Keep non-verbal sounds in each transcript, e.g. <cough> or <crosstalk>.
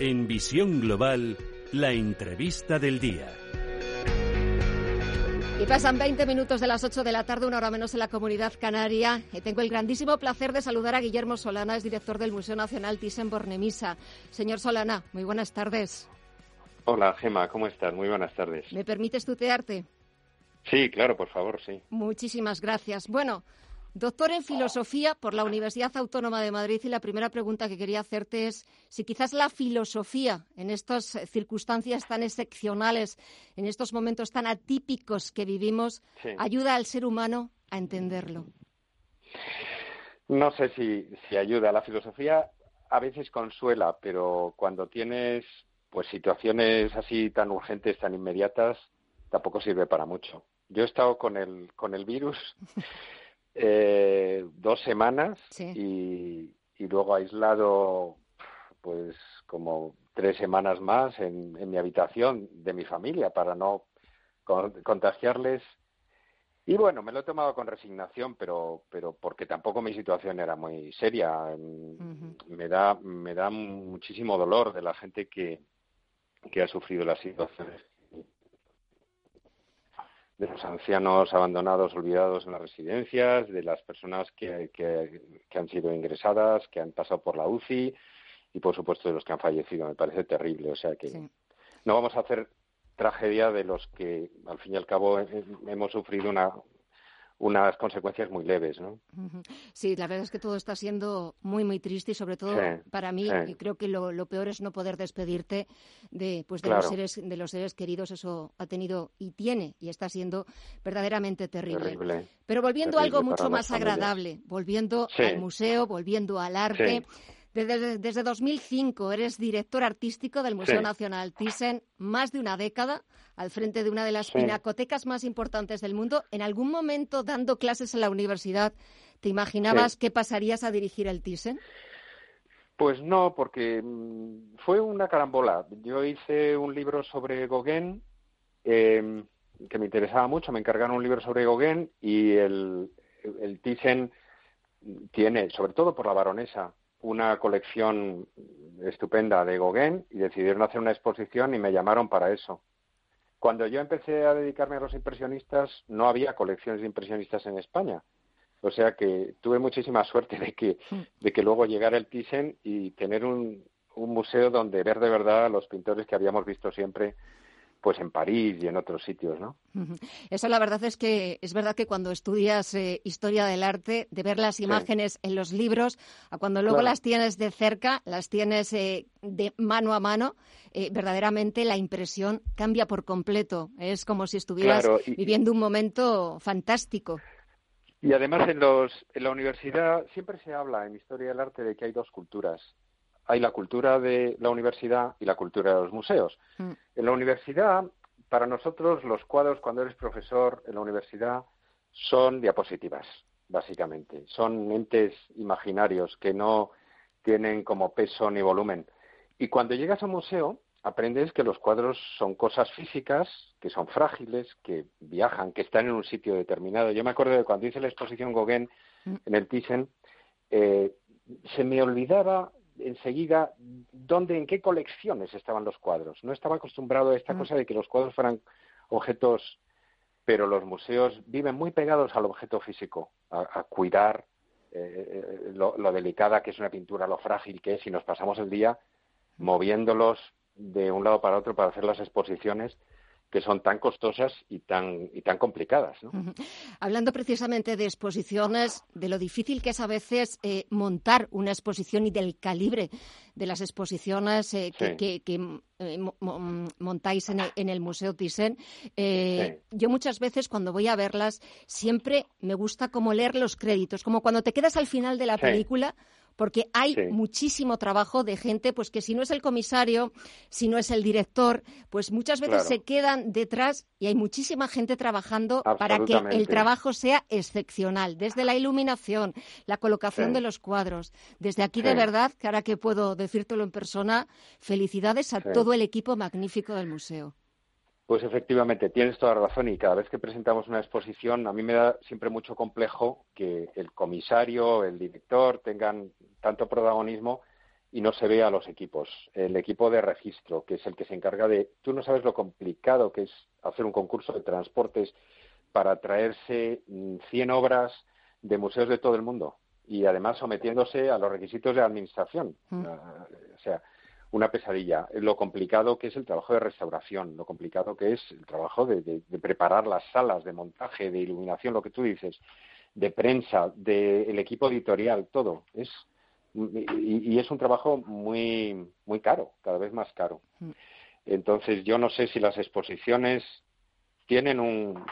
En Visión Global, la entrevista del día. Y pasan 20 minutos de las 8 de la tarde, una hora menos en la comunidad canaria. Y tengo el grandísimo placer de saludar a Guillermo Solana, es director del Museo Nacional Thyssen-Bornemisza. Señor Solana, muy buenas tardes. Hola, Gema, ¿cómo estás? Muy buenas tardes. ¿Me permites tutearte? Sí, claro, por favor, sí. Muchísimas gracias. Bueno, Doctor en Filosofía por la Universidad Autónoma de Madrid y la primera pregunta que quería hacerte es si quizás la filosofía en estas circunstancias tan excepcionales, en estos momentos tan atípicos que vivimos, ayuda al ser humano a entenderlo. No sé si, si ayuda. La filosofía a veces consuela, pero cuando tienes pues situaciones así tan urgentes, tan inmediatas, tampoco sirve para mucho. Yo he estado con el, con el virus <laughs> eh, dos semanas y, y, luego aislado pues como tres semanas más en, en mi habitación de mi familia para no contagiarles. Y bueno, me lo he tomado con resignación, pero, pero porque tampoco mi situación era muy seria. Me da, me da muchísimo dolor de la gente que, que ha sufrido las situaciones de los ancianos abandonados, olvidados en las residencias, de las personas que, que, han sido ingresadas, que han pasado por la UCI y, por supuesto, de los que han fallecido. Me parece terrible. O sea que no vamos a hacer tragedia de los que, al fin y al cabo, hemos sufrido una, unas consecuencias muy leves, ¿no? Sí, la verdad es que todo está siendo muy, muy triste y sobre todo para mí creo que lo, peor es no poder despedirte de, pues, de, los seres, de los seres queridos. Eso ha tenido y tiene y está siendo verdaderamente terrible. Pero volviendo a algo mucho más agradable, volviendo al museo, volviendo al arte. Desde, desde, 2005 eres director artístico del Museo Nacional Thyssen, más de una década al frente de una de las pinacotecas más importantes del mundo. ¿En algún momento, dando clases en la universidad, te imaginabas que pasarías a dirigir el Thyssen? Pues no, porque mm, fue una carambola. Yo hice un libro sobre Gauguin em, que me interesaba mucho. Me encargaron un libro sobre Gauguin y el, el Thyssen tiene, sobre todo por la baronesa, una colección estupenda de Gauguin y decidieron hacer una exposición y me llamaron para eso. Cuando yo empecé a dedicarme a los impresionistas, no había colecciones de impresionistas en España. O sea que tuve muchísima suerte de que, de que luego llegara el Thyssen y tener un, un museo donde ver de verdad a los pintores que habíamos visto siempre pues en París y en otros sitios, ¿no? Eso la verdad es que es verdad que cuando estudias eh, historia del arte, de ver las imágenes en los libros, a cuando luego las tienes de cerca, las tienes eh, de mano a mano, eh, verdaderamente la impresión cambia por completo. Es como si estuvieras viviendo un momento fantástico. Y además en, los, en la universidad siempre se habla en historia del arte de que hay dos culturas hay la cultura de la universidad y la cultura de los museos. Mm. En la universidad, para nosotros, los cuadros, cuando eres profesor en la universidad, son diapositivas, básicamente. Son entes imaginarios que no tienen como peso ni volumen. Y cuando llegas a un museo, aprendes que los cuadros son cosas físicas, que son frágiles, que viajan, que están en un sitio determinado. Yo me acuerdo de cuando hice la exposición Gauguin mm. en el Thyssen, eh, se me olvidaba enseguida dónde, en qué colecciones estaban los cuadros. No estaba acostumbrado a esta mm. cosa de que los cuadros fueran objetos, pero los museos viven muy pegados al objeto físico, a, cuidar eh, eh, lo, lo, delicada que es una pintura, lo frágil que es, y nos pasamos el día moviéndolos de un lado para otro para hacer las exposiciones que son tan costosas y tan, y tan complicadas. ¿no? Hablando precisamente de exposiciones, de lo difícil que es a veces eh, montar una exposición y del calibre de las exposiciones eh, que, eh, montáis en el, Museo Thyssen, yo muchas veces cuando voy a verlas siempre me gusta como leer los créditos, como cuando te quedas al final de la película porque hay muchísimo trabajo de gente, pues que si no es el comisario, si no es el director, pues muchas veces se quedan detrás y hay muchísima gente trabajando para que el trabajo sea excepcional, desde la iluminación, la colocación de los cuadros. Desde aquí, de verdad, que ahora que puedo decírtelo en persona, felicidades a todo el equipo magnífico del museo. Pues efectivamente, tienes toda la razón y cada vez que presentamos una exposición a mí me da siempre mucho complejo que el comisario, el director tengan tanto protagonismo y no se ve a los equipos. El equipo de registro, que es el que se encarga de... Tú no sabes lo complicado que es hacer un concurso de transportes para traerse 100 mm, obras de museos de todo el mundo y además sometiéndose a los requisitos de administración. Mm. Ah, o sea, una pesadilla. Lo complicado que es el trabajo de restauración, lo complicado que es el trabajo de, preparar las salas, de montaje, de iluminación, lo que tú dices, de prensa, del equipo editorial, todo. Es y, es un trabajo muy muy caro, cada vez más caro. Mm. Entonces yo no sé si las exposiciones tienen un,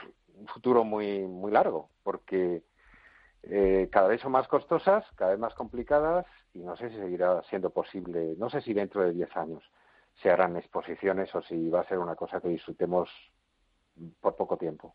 futuro muy muy largo, porque eh, cada vez son más costosas, cada vez más complicadas y no sé si seguirá siendo posible, no sé si dentro de 10 años se harán exposiciones o si va a ser una cosa que disfrutemos por poco tiempo.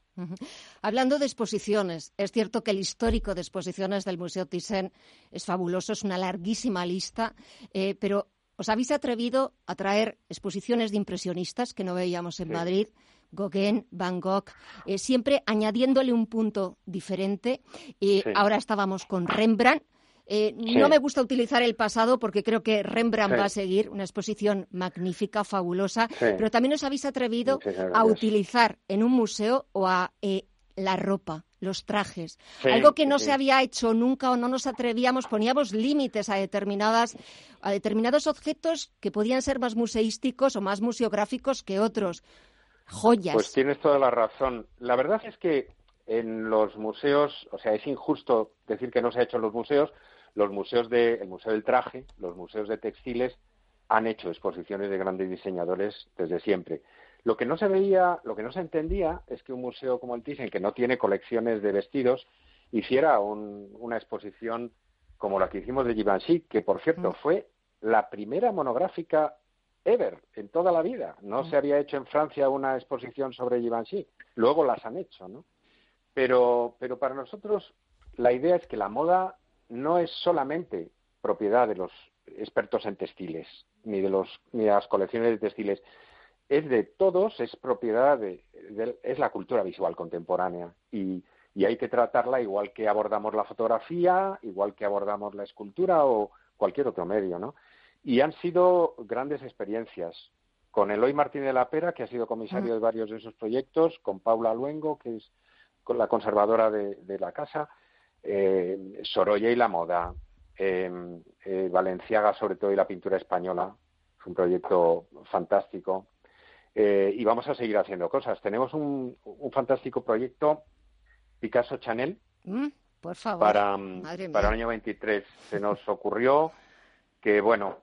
Hablando de exposiciones, es cierto que el histórico de exposiciones del Museo Thyssen es fabuloso, es una larguísima lista, eh, pero ¿os habéis atrevido a traer exposiciones de impresionistas que no veíamos en Madrid? Gauguin, Van Gogh, eh, siempre añadiéndole un punto diferente. y Ahora estábamos con Rembrandt, eh, no me gusta utilizar el pasado porque creo que Rembrandt va a seguir una exposición magnífica, fabulosa, pero también os habéis atrevido a utilizar en un museo o a eh, la ropa, los trajes, algo que no se había hecho nunca o no nos atrevíamos, poníamos límites a determinadas a determinados objetos que podían ser más museísticos o más museográficos que otros. Joyas. Pues tienes toda la razón. La verdad es que en los museos, o sea, es injusto decir que no se ha hecho en los museos, los museos de, el Museo del Traje, los museos de textiles han hecho exposiciones de grandes diseñadores desde siempre. Lo que no se veía, lo que no se entendía es que un museo como el Thyssen, que no tiene colecciones de vestidos, hiciera una exposición como la que hicimos de Givenchy, que por cierto mm. fue la primera monográfica ever en toda la vida. No mm. se había hecho en Francia una exposición sobre Givenchy. Luego las han hecho, ¿no? Pero, pero para nosotros la idea es que la moda no es solamente propiedad de los expertos en textiles, ni de, los, ni de las colecciones de textiles, es de todos, es propiedad de, es la cultura visual contemporánea y, y, hay que tratarla igual que abordamos la fotografía, igual que abordamos la escultura o cualquier otro medio, ¿no? Y han sido grandes experiencias con Eloy Martín de la Pera, que ha sido comisario de varios de esos proyectos, con Paula Luengo, que es la conservadora de la casa, eh, Sorolla y la moda, em, eh, Valenciaga sobre todo y la pintura española, es un proyecto fantástico. Eh, y vamos a seguir haciendo cosas. Tenemos un, fantástico proyecto Picasso Chanel mm, por favor. Para, para el año 23. Se nos ocurrió que, bueno,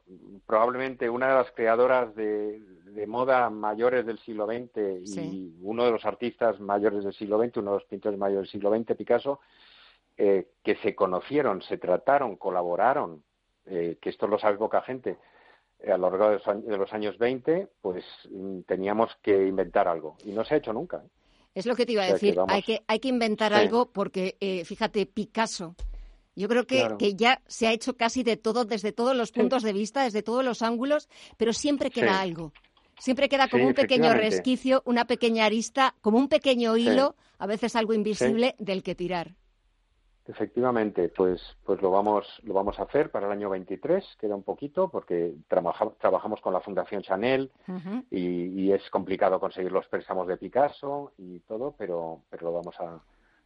probablemente una de las creadoras de, moda mayores del siglo XX y uno de los artistas mayores del siglo XX, uno de los pintores mayores del siglo XX, Picasso, eh, que se conocieron, se trataron, colaboraron, eh, que esto lo sabe poca gente, eh, a lo largo de los, años, 20, pues mm, teníamos que inventar algo. Y no se ha hecho nunca. Es lo que te iba a decir. hay, que, hay que inventar algo porque, fíjate, Picasso. Yo creo que, que, ya se ha hecho casi de todo, desde todos los puntos de vista, desde todos los ángulos, pero siempre queda algo. Siempre queda como un pequeño resquicio, una pequeña arista, como un pequeño hilo, a veces algo invisible, del que tirar. Efectivamente, pues, pues lo vamos, lo vamos a hacer para el año 23, queda un poquito, porque trabajamos con la Fundación Chanel y, es complicado conseguir los préstamos de Picasso y todo, pero, pero lo vamos a,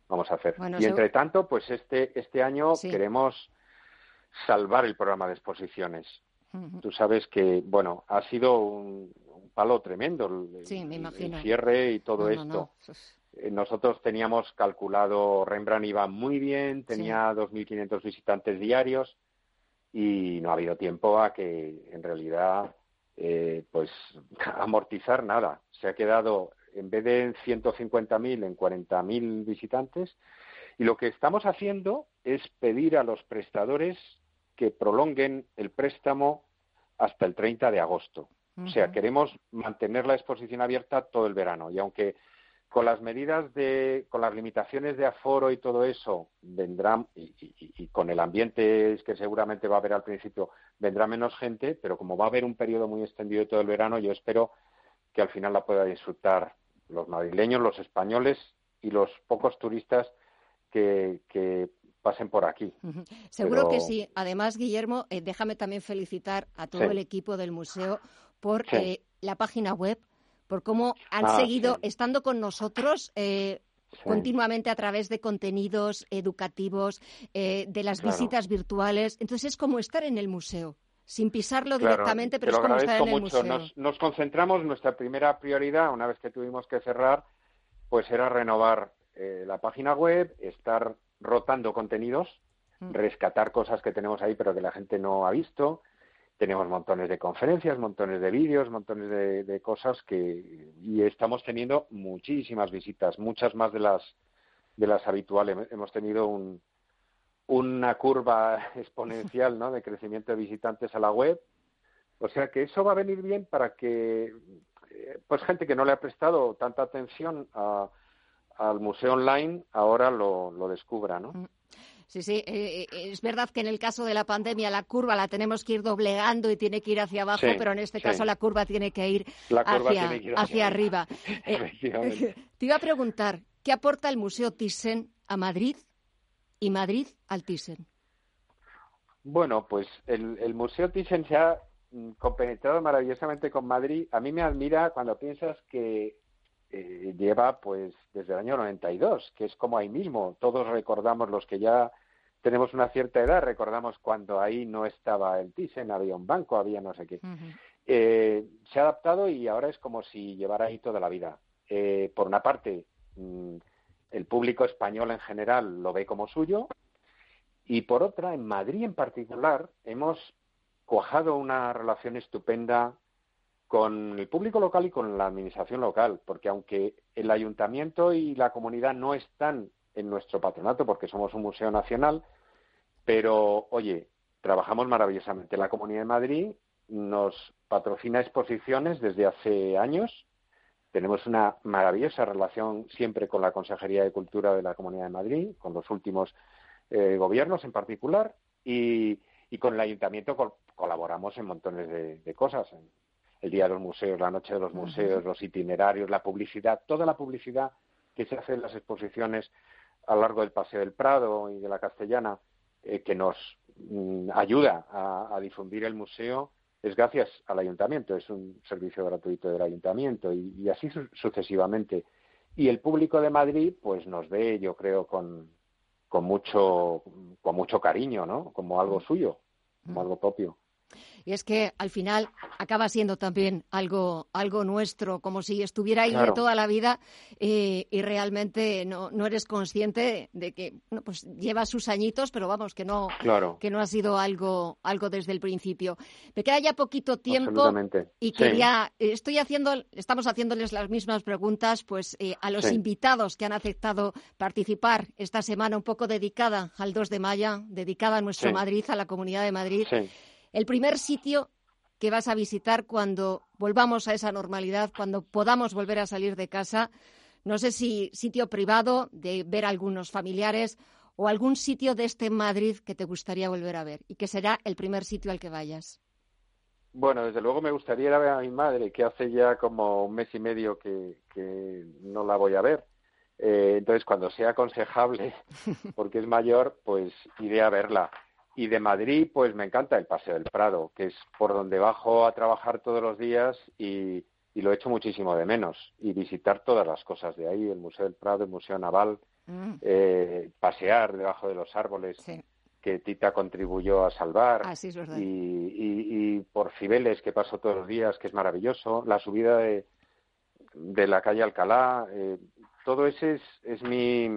vamos a hacer. y entre tanto, pues este, este año queremos salvar el programa de exposiciones. Tú sabes que, bueno, ha sido un, palo tremendo el, cierre y todo esto. Eh, nosotros teníamos calculado, Rembrandt iba muy bien, tenía 2.500 visitantes diarios y no ha habido tiempo a que en realidad eh, pues <laughs> amortizar nada. Se ha quedado en vez de en 150.000 en 40.000 visitantes. Y lo que estamos haciendo es pedir a los prestadores que prolonguen el préstamo hasta el 30 de agosto. O sea, queremos mantener la exposición abierta todo el verano. Y aunque con las medidas de, con las limitaciones de aforo y todo eso, vendrán, y, con el ambiente que seguramente va a haber al principio, vendrá menos gente, pero como va a haber un periodo muy extendido todo el verano, yo espero que al final la pueda disfrutar los madrileños, los españoles y los pocos turistas que, pasen por aquí. Seguro que sí. Además, Guillermo, eh, déjame también felicitar a todo el equipo del museo por eh, la página web, por cómo han ah, seguido estando con nosotros. Eh, continuamente a través de contenidos educativos, de las visitas virtuales. Entonces es como estar en el museo sin pisarlo directamente, pero es como estar en el museo. Nos, nos, concentramos, nuestra primera prioridad, una vez que tuvimos que cerrar, pues era renovar la página web, estar rotando contenidos, mm. rescatar cosas que tenemos ahí pero que la gente no ha visto. Tenemos montones de conferencias, montones de vídeos, montones de, cosas que y estamos teniendo muchísimas visitas, muchas más de las de las habituales. Hemos tenido un, una curva <laughs> exponencial ¿no? de crecimiento de visitantes a la web. O sea que eso va a venir bien para que eh, pues gente que no le ha prestado tanta atención a, al museo online ahora lo, lo descubra, ¿no? Mm. Sí, sí, eh, eh, es verdad que en el caso de la pandemia la curva la tenemos que ir doblegando y tiene que ir hacia abajo, pero en este caso la curva tiene que ir, hacia, arriba. <laughs> Eh, <laughs> te iba a preguntar, ¿qué aporta el Museo Thyssen a Madrid y Madrid al Thyssen? Bueno, pues el, el Museo Thyssen se ha mm, compenetrado maravillosamente con Madrid. A mí me admira cuando piensas que eh, lleva pues desde el año 92, que es como ahí mismo. Todos recordamos los que ya tenemos una cierta edad, recordamos cuando ahí no estaba el Thyssen, había un banco, había no sé qué. Eh, se ha adaptado y ahora es como si llevara ahí toda la vida. Eh, por una parte, mm, el público español en general lo ve como suyo y por otra, en Madrid en particular, hemos cuajado una relación estupenda con el público local y con la administración local, porque aunque el ayuntamiento y la comunidad no están en nuestro patronato, porque somos un museo nacional, pero oye, trabajamos maravillosamente. La Comunidad de Madrid nos patrocina exposiciones desde hace años. Tenemos una maravillosa relación siempre con la Consejería de Cultura de la Comunidad de Madrid, con los últimos eh, gobiernos en particular, y, con el ayuntamiento colaboramos en montones de, de cosas, el Día de los Museos, la Noche de los Museos, los itinerarios, la publicidad, toda la publicidad que se hace en las exposiciones a lo largo del Paseo del Prado y de la Castellana, eh, que nos mm, ayuda a, difundir el museo, es gracias al ayuntamiento, es un servicio gratuito del ayuntamiento y, así sucesivamente. Y el público de Madrid, pues nos ve, yo creo, con, con mucho, con mucho cariño, ¿no? Como algo suyo, como algo propio. Y es que al final acaba siendo también algo, algo nuestro, como si estuviera ahí de toda la vida eh, y realmente no, no eres consciente de que pues lleva sus añitos, pero vamos, que no, que no ha sido algo, algo desde el principio. Me queda ya poquito tiempo y quería, estoy haciendo, estamos haciéndoles las mismas preguntas pues eh, a los invitados que han aceptado participar esta semana un poco dedicada al 2 de mayo, dedicada a nuestro Madrid, a la Comunidad de Madrid el primer sitio que vas a visitar cuando volvamos a esa normalidad, cuando podamos volver a salir de casa. No sé si sitio privado, de ver a algunos familiares o algún sitio de este Madrid que te gustaría volver a ver y que será el primer sitio al que vayas. Bueno, desde luego me gustaría ir a ver a mi madre, que hace ya como un mes y medio que, no la voy a ver. Eh, entonces, cuando sea aconsejable, <laughs> porque es mayor, pues iré a verla. Y de Madrid, pues me encanta el Paseo del Prado, que es por donde bajo a trabajar todos los días y, lo he hecho muchísimo de menos. Y visitar todas las cosas de ahí, el Museo del Prado, el Museo Naval, mm. eh, pasear debajo de los árboles que Tita contribuyó a salvar. Ah, y, por Cibeles, que paso todos los días, que es maravilloso. La subida de, de la calle Alcalá. Eh, todo ese es, es mi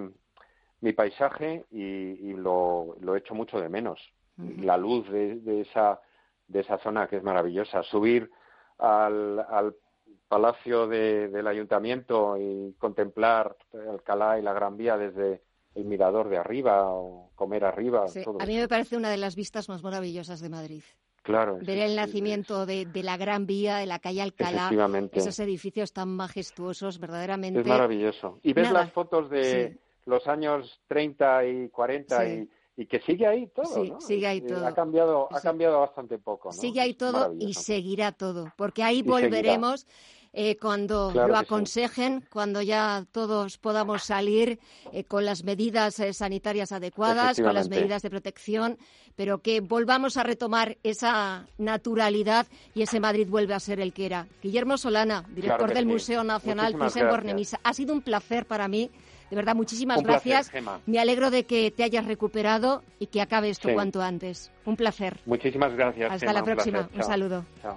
mi paisaje y, lo, lo echo mucho de menos. La luz de, esa, de esa zona que es maravillosa. Subir al, al palacio del ayuntamiento y contemplar Alcalá y la Gran Vía desde el mirador de arriba o comer arriba. a mí me parece una de las vistas más maravillosas de Madrid. Claro. Ver el nacimiento de, de, la Gran Vía, de la calle Alcalá, esos edificios tan majestuosos, verdaderamente. Es maravilloso. Y ves las fotos de, los años 30 y 40 y, que sigue ahí todo, sí, sigue ahí todo. Ha cambiado, ha cambiado bastante poco. Sigue ahí todo y seguirá todo, porque ahí volveremos. eh, cuando lo aconsejen, cuando ya todos podamos salir eh, con las medidas eh, sanitarias adecuadas, con las medidas de protección, pero que volvamos a retomar esa naturalidad y ese Madrid vuelve a ser el que era. Guillermo Solana, director del Museo Nacional Thyssen-Bornemisza, ha sido un placer para mí. De verdad, muchísimas gracias. Me alegro de que te hayas recuperado y que acabe esto cuanto antes. Un placer. Muchísimas gracias. Hasta la próxima. Un, saludo. Chao.